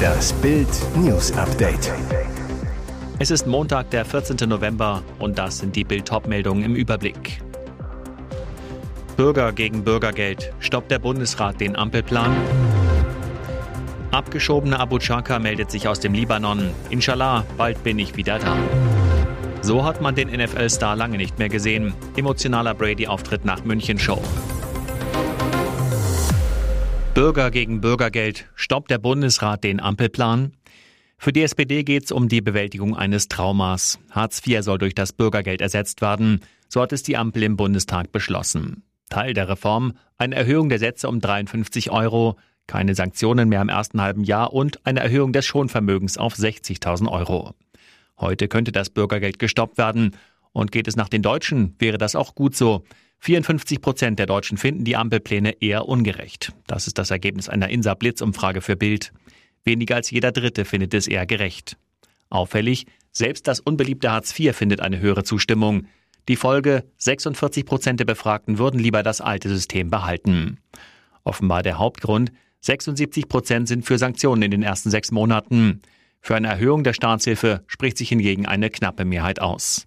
Das Bild News Update. Es ist Montag, der 14. November und das sind die Bild meldungen im Überblick. Bürger gegen Bürgergeld. Stoppt der Bundesrat den Ampelplan? Abgeschobene Abu Chaka meldet sich aus dem Libanon. Inshallah, bald bin ich wieder da. So hat man den NFL-Star lange nicht mehr gesehen. Emotionaler Brady-Auftritt nach München-Show. Bürger gegen Bürgergeld. Stoppt der Bundesrat den Ampelplan? Für die SPD geht es um die Bewältigung eines Traumas. Hartz IV soll durch das Bürgergeld ersetzt werden. So hat es die Ampel im Bundestag beschlossen. Teil der Reform eine Erhöhung der Sätze um 53 Euro, keine Sanktionen mehr im ersten halben Jahr und eine Erhöhung des Schonvermögens auf 60.000 Euro. Heute könnte das Bürgergeld gestoppt werden. Und geht es nach den Deutschen, wäre das auch gut so. 54 Prozent der Deutschen finden die Ampelpläne eher ungerecht. Das ist das Ergebnis einer Insa-Blitz-Umfrage für Bild. Weniger als jeder Dritte findet es eher gerecht. Auffällig, selbst das unbeliebte Hartz IV findet eine höhere Zustimmung. Die Folge, 46 Prozent der Befragten würden lieber das alte System behalten. Offenbar der Hauptgrund, 76 Prozent sind für Sanktionen in den ersten sechs Monaten. Für eine Erhöhung der Staatshilfe spricht sich hingegen eine knappe Mehrheit aus.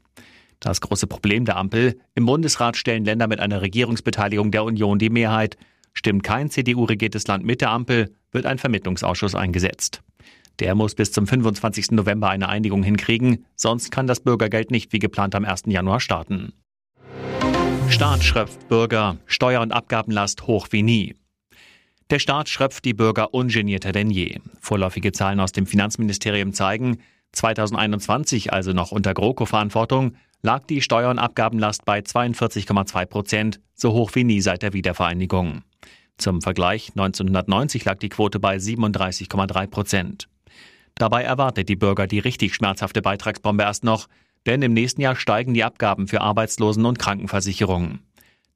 Das große Problem der Ampel, im Bundesrat stellen Länder mit einer Regierungsbeteiligung der Union die Mehrheit. Stimmt kein CDU-regiertes Land mit der Ampel, wird ein Vermittlungsausschuss eingesetzt. Der muss bis zum 25. November eine Einigung hinkriegen, sonst kann das Bürgergeld nicht wie geplant am 1. Januar starten. Staat schröpft Bürger, Steuer- und Abgabenlast hoch wie nie. Der Staat schröpft die Bürger ungenierter denn je. Vorläufige Zahlen aus dem Finanzministerium zeigen, 2021, also noch unter GroKo-Verantwortung, lag die Steuer- und Abgabenlast bei 42,2 Prozent, so hoch wie nie seit der Wiedervereinigung. Zum Vergleich 1990 lag die Quote bei 37,3 Prozent. Dabei erwartet die Bürger die richtig schmerzhafte Beitragsbombe erst noch, denn im nächsten Jahr steigen die Abgaben für Arbeitslosen- und Krankenversicherungen.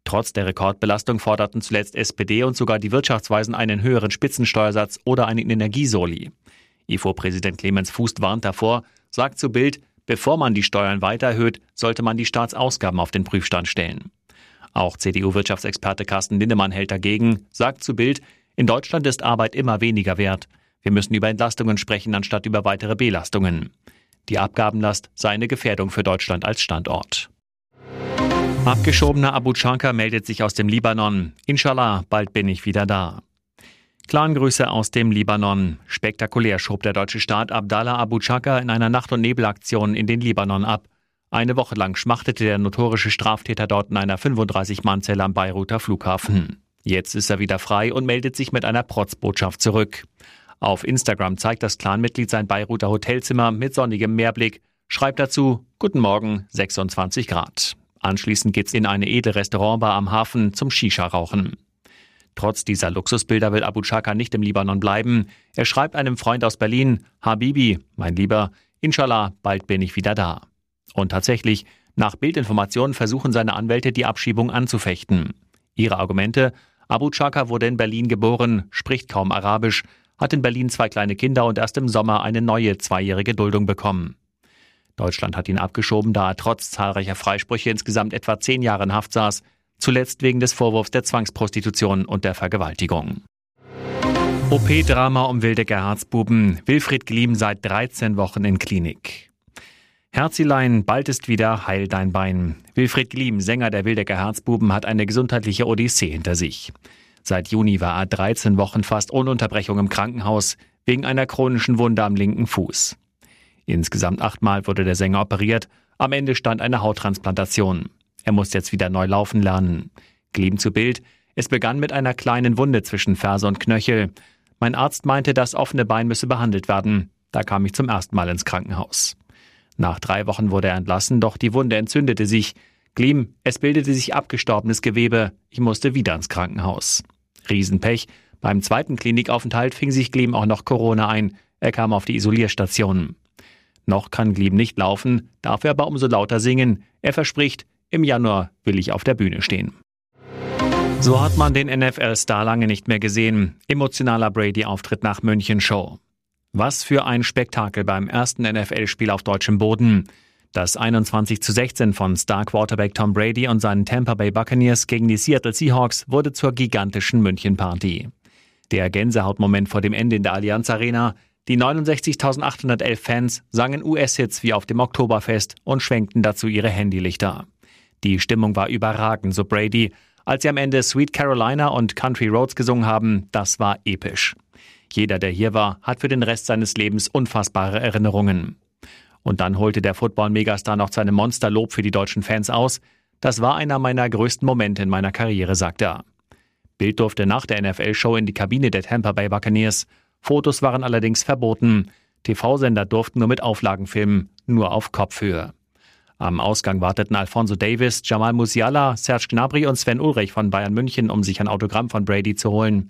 Trotz der Rekordbelastung forderten zuletzt SPD und sogar die Wirtschaftsweisen einen höheren Spitzensteuersatz oder einen Energiesoli. IFO-Präsident Clemens Fuß warnt davor, sagt zu Bild, bevor man die Steuern weiter erhöht, sollte man die Staatsausgaben auf den Prüfstand stellen. Auch CDU-Wirtschaftsexperte Carsten Lindemann hält dagegen, sagt zu Bild, in Deutschland ist Arbeit immer weniger wert. Wir müssen über Entlastungen sprechen, anstatt über weitere Belastungen. Die Abgabenlast sei eine Gefährdung für Deutschland als Standort. Abgeschobener Abu Chanka meldet sich aus dem Libanon. Inshallah, bald bin ich wieder da. Clangrüße aus dem Libanon. Spektakulär schob der deutsche Staat Abdallah Abu Chaka in einer Nacht- und Nebelaktion in den Libanon ab. Eine Woche lang schmachtete der notorische Straftäter dort in einer 35-Mann-Zelle am Beiruter Flughafen. Jetzt ist er wieder frei und meldet sich mit einer Protzbotschaft zurück. Auf Instagram zeigt das Clanmitglied sein Beiruter Hotelzimmer mit sonnigem Meerblick, schreibt dazu Guten Morgen, 26 Grad. Anschließend geht's in eine edle Restaurantbar am Hafen zum Shisha-Rauchen. Trotz dieser Luxusbilder will Abu Chaka nicht im Libanon bleiben. Er schreibt einem Freund aus Berlin, Habibi, mein Lieber, inshallah, bald bin ich wieder da. Und tatsächlich, nach Bildinformationen versuchen seine Anwälte die Abschiebung anzufechten. Ihre Argumente, Abu Chaka wurde in Berlin geboren, spricht kaum Arabisch, hat in Berlin zwei kleine Kinder und erst im Sommer eine neue zweijährige Duldung bekommen. Deutschland hat ihn abgeschoben, da er trotz zahlreicher Freisprüche insgesamt etwa zehn Jahre in Haft saß, zuletzt wegen des Vorwurfs der Zwangsprostitution und der Vergewaltigung. OP-Drama um Wildecker Herzbuben. Wilfried Gliem seit 13 Wochen in Klinik. Herzilein, bald ist wieder heil dein Bein. Wilfried Gliem, Sänger der Wildecker Herzbuben, hat eine gesundheitliche Odyssee hinter sich. Seit Juni war er 13 Wochen fast ohne Unterbrechung im Krankenhaus, wegen einer chronischen Wunde am linken Fuß. Insgesamt achtmal wurde der Sänger operiert. Am Ende stand eine Hauttransplantation. Er muss jetzt wieder neu laufen lernen. Gliem zu Bild. Es begann mit einer kleinen Wunde zwischen Ferse und Knöchel. Mein Arzt meinte, das offene Bein müsse behandelt werden. Da kam ich zum ersten Mal ins Krankenhaus. Nach drei Wochen wurde er entlassen, doch die Wunde entzündete sich. Gleam, es bildete sich abgestorbenes Gewebe. Ich musste wieder ins Krankenhaus. Riesenpech. Beim zweiten Klinikaufenthalt fing sich Gleam auch noch Corona ein. Er kam auf die Isolierstation. Noch kann Gleam nicht laufen, darf er aber umso lauter singen. Er verspricht, im Januar will ich auf der Bühne stehen. So hat man den NFL-Star lange nicht mehr gesehen. Emotionaler Brady-Auftritt nach München Show. Was für ein Spektakel beim ersten NFL-Spiel auf deutschem Boden. Das 21 zu 16 von Star Quarterback Tom Brady und seinen Tampa Bay Buccaneers gegen die Seattle Seahawks wurde zur gigantischen München-Party. Der Gänsehautmoment vor dem Ende in der Allianz Arena. Die 69.811 Fans sangen US-Hits wie auf dem Oktoberfest und schwenkten dazu ihre Handylichter. Die Stimmung war überragend, so Brady. Als sie am Ende Sweet Carolina und Country Roads gesungen haben, das war episch. Jeder, der hier war, hat für den Rest seines Lebens unfassbare Erinnerungen. Und dann holte der Football-Megastar noch seine Monsterlob für die deutschen Fans aus. Das war einer meiner größten Momente in meiner Karriere, sagt er. Bild durfte nach der NFL-Show in die Kabine der Tampa Bay Buccaneers. Fotos waren allerdings verboten. TV-Sender durften nur mit Auflagen filmen, nur auf Kopfhöhe. Am Ausgang warteten Alfonso Davis, Jamal Musiala, Serge Gnabry und Sven Ulrich von Bayern München, um sich ein Autogramm von Brady zu holen.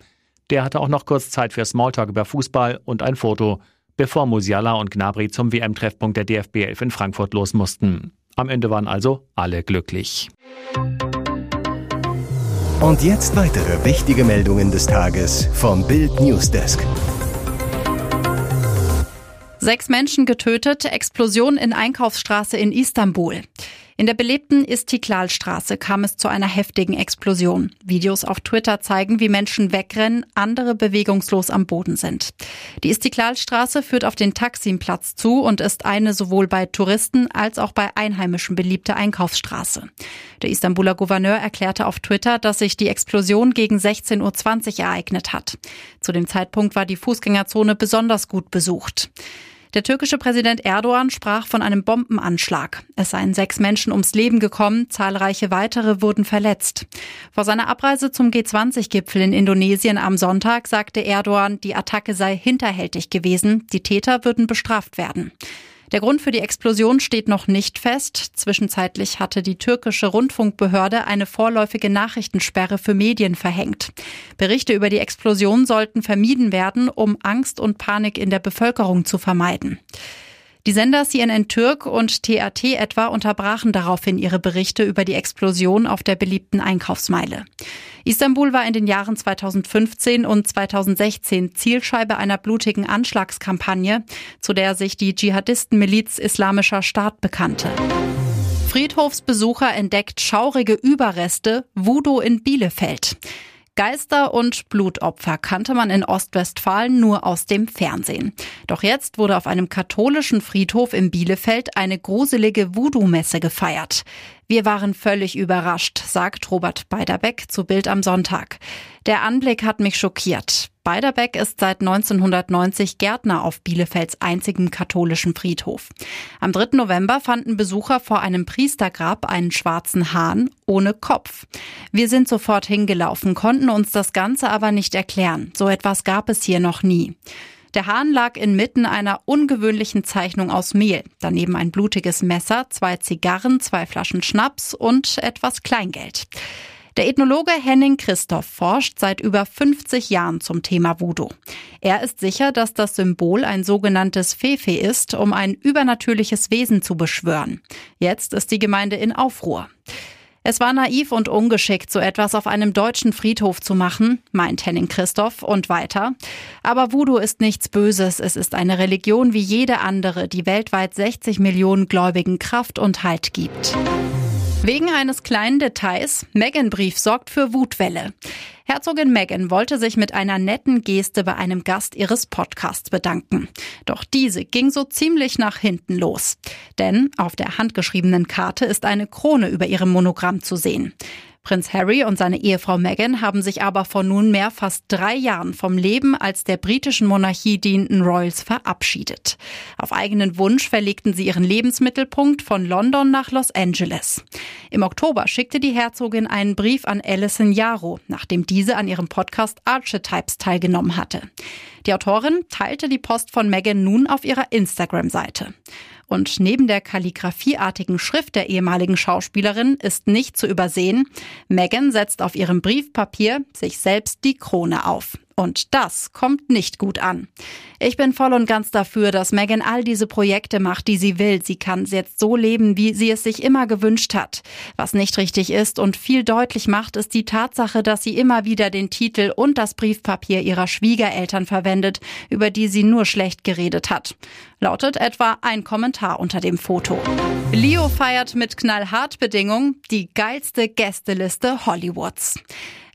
Der hatte auch noch kurz Zeit für Smalltalk über Fußball und ein Foto, bevor Musiala und Gnabry zum WM-Treffpunkt der DFB 11 in Frankfurt los mussten. Am Ende waren also alle glücklich. Und jetzt weitere wichtige Meldungen des Tages vom Bild Newsdesk. Sechs Menschen getötet, Explosion in Einkaufsstraße in Istanbul. In der belebten Istiklalstraße kam es zu einer heftigen Explosion. Videos auf Twitter zeigen, wie Menschen wegrennen, andere bewegungslos am Boden sind. Die Istiklalstraße führt auf den Taksimplatz zu und ist eine sowohl bei Touristen als auch bei Einheimischen beliebte Einkaufsstraße. Der Istanbuler Gouverneur erklärte auf Twitter, dass sich die Explosion gegen 16.20 Uhr ereignet hat. Zu dem Zeitpunkt war die Fußgängerzone besonders gut besucht. Der türkische Präsident Erdogan sprach von einem Bombenanschlag. Es seien sechs Menschen ums Leben gekommen, zahlreiche weitere wurden verletzt. Vor seiner Abreise zum G20-Gipfel in Indonesien am Sonntag sagte Erdogan, die Attacke sei hinterhältig gewesen, die Täter würden bestraft werden. Der Grund für die Explosion steht noch nicht fest. Zwischenzeitlich hatte die türkische Rundfunkbehörde eine vorläufige Nachrichtensperre für Medien verhängt. Berichte über die Explosion sollten vermieden werden, um Angst und Panik in der Bevölkerung zu vermeiden. Die Sender CNN Türk und TAT etwa unterbrachen daraufhin ihre Berichte über die Explosion auf der beliebten Einkaufsmeile. Istanbul war in den Jahren 2015 und 2016 Zielscheibe einer blutigen Anschlagskampagne, zu der sich die Dschihadistenmiliz Islamischer Staat bekannte. Friedhofsbesucher entdeckt schaurige Überreste, Voodoo in Bielefeld. Geister und Blutopfer kannte man in Ostwestfalen nur aus dem Fernsehen. Doch jetzt wurde auf einem katholischen Friedhof in Bielefeld eine gruselige Voodoo-Messe gefeiert. Wir waren völlig überrascht, sagt Robert Beiderbeck zu Bild am Sonntag. Der Anblick hat mich schockiert. Beiderbeck ist seit 1990 Gärtner auf Bielefelds einzigem katholischen Friedhof. Am 3. November fanden Besucher vor einem Priestergrab einen schwarzen Hahn ohne Kopf. Wir sind sofort hingelaufen, konnten uns das Ganze aber nicht erklären. So etwas gab es hier noch nie. Der Hahn lag inmitten einer ungewöhnlichen Zeichnung aus Mehl. Daneben ein blutiges Messer, zwei Zigarren, zwei Flaschen Schnaps und etwas Kleingeld. Der Ethnologe Henning Christoph forscht seit über 50 Jahren zum Thema Voodoo. Er ist sicher, dass das Symbol ein sogenanntes Fefe ist, um ein übernatürliches Wesen zu beschwören. Jetzt ist die Gemeinde in Aufruhr. Es war naiv und ungeschickt, so etwas auf einem deutschen Friedhof zu machen, meint Henning Christoph und weiter. Aber Voodoo ist nichts Böses. Es ist eine Religion wie jede andere, die weltweit 60 Millionen Gläubigen Kraft und Halt gibt. Wegen eines kleinen Details, Meghan-Brief sorgt für Wutwelle. Herzogin Meghan wollte sich mit einer netten Geste bei einem Gast ihres Podcasts bedanken. Doch diese ging so ziemlich nach hinten los. Denn auf der handgeschriebenen Karte ist eine Krone über ihrem Monogramm zu sehen. Prinz Harry und seine Ehefrau Meghan haben sich aber vor nunmehr fast drei Jahren vom Leben als der britischen Monarchie dienenden Royals verabschiedet. Auf eigenen Wunsch verlegten sie ihren Lebensmittelpunkt von London nach Los Angeles. Im Oktober schickte die Herzogin einen Brief an Alison Yarrow, nachdem diese an ihrem Podcast Archetypes teilgenommen hatte. Die Autorin teilte die Post von Meghan nun auf ihrer Instagram-Seite. Und neben der kalligraphieartigen Schrift der ehemaligen Schauspielerin ist nicht zu übersehen, Megan setzt auf ihrem Briefpapier sich selbst die Krone auf. Und das kommt nicht gut an. Ich bin voll und ganz dafür, dass Megan all diese Projekte macht, die sie will. Sie kann jetzt so leben, wie sie es sich immer gewünscht hat. Was nicht richtig ist und viel deutlich macht, ist die Tatsache, dass sie immer wieder den Titel und das Briefpapier ihrer Schwiegereltern verwendet, über die sie nur schlecht geredet hat. Lautet etwa ein Kommentar unter dem Foto. Leo feiert mit knallhart Bedingungen die geilste Gästeliste Hollywoods.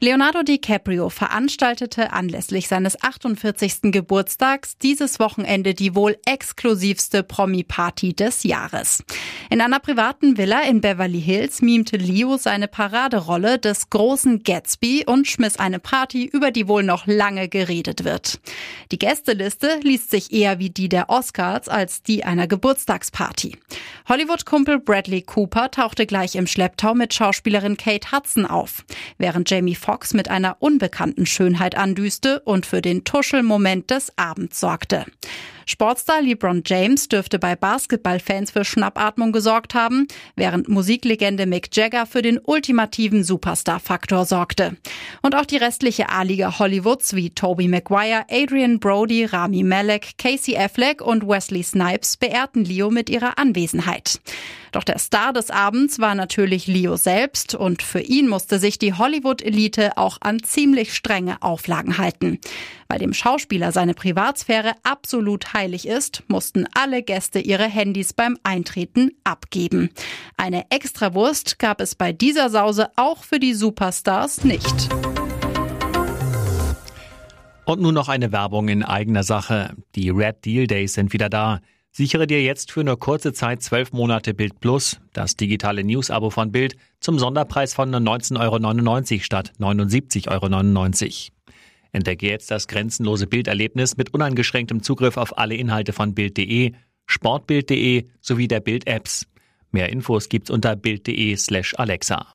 Leonardo DiCaprio veranstaltete anlässlich seines 48. Geburtstags dieses Wochenende die wohl exklusivste Promi-Party des Jahres. In einer privaten Villa in Beverly Hills mimte Leo seine Paraderolle des großen Gatsby und schmiss eine Party, über die wohl noch lange geredet wird. Die Gästeliste liest sich eher wie die der Oscars als die einer Geburtstagsparty. Hollywood-Kumpel Bradley Cooper tauchte gleich im Schlepptau mit Schauspielerin Kate Hudson auf, während Jamie Foxx mit einer unbekannten Schönheit andüste und für den Tuschelmoment des Abends sorgte. Sportstar LeBron James dürfte bei Basketballfans für Schnappatmung gesorgt haben, während Musiklegende Mick Jagger für den ultimativen Superstar-Faktor sorgte. Und auch die restliche A-Liga Hollywoods wie Tobey Maguire, Adrian Brody, Rami Malek, Casey Affleck und Wesley Snipes beehrten Leo mit ihrer Anwesenheit. Doch der Star des Abends war natürlich Leo selbst und für ihn musste sich die Hollywood-Elite auch an ziemlich strenge Auflagen halten. Weil dem Schauspieler seine Privatsphäre absolut heilig ist, mussten alle Gäste ihre Handys beim Eintreten abgeben. Eine Extrawurst gab es bei dieser Sause auch für die Superstars nicht. Und nun noch eine Werbung in eigener Sache. Die Red Deal Days sind wieder da. Sichere dir jetzt für nur kurze Zeit zwölf Monate Bild Plus, das digitale News-Abo von Bild, zum Sonderpreis von 19,99 Euro statt 79,99 Euro. Entdecke jetzt das grenzenlose Bilderlebnis mit uneingeschränktem Zugriff auf alle Inhalte von Bild.de, Sportbild.de sowie der Bild-Apps. Mehr Infos gibt's unter Bild.de slash Alexa.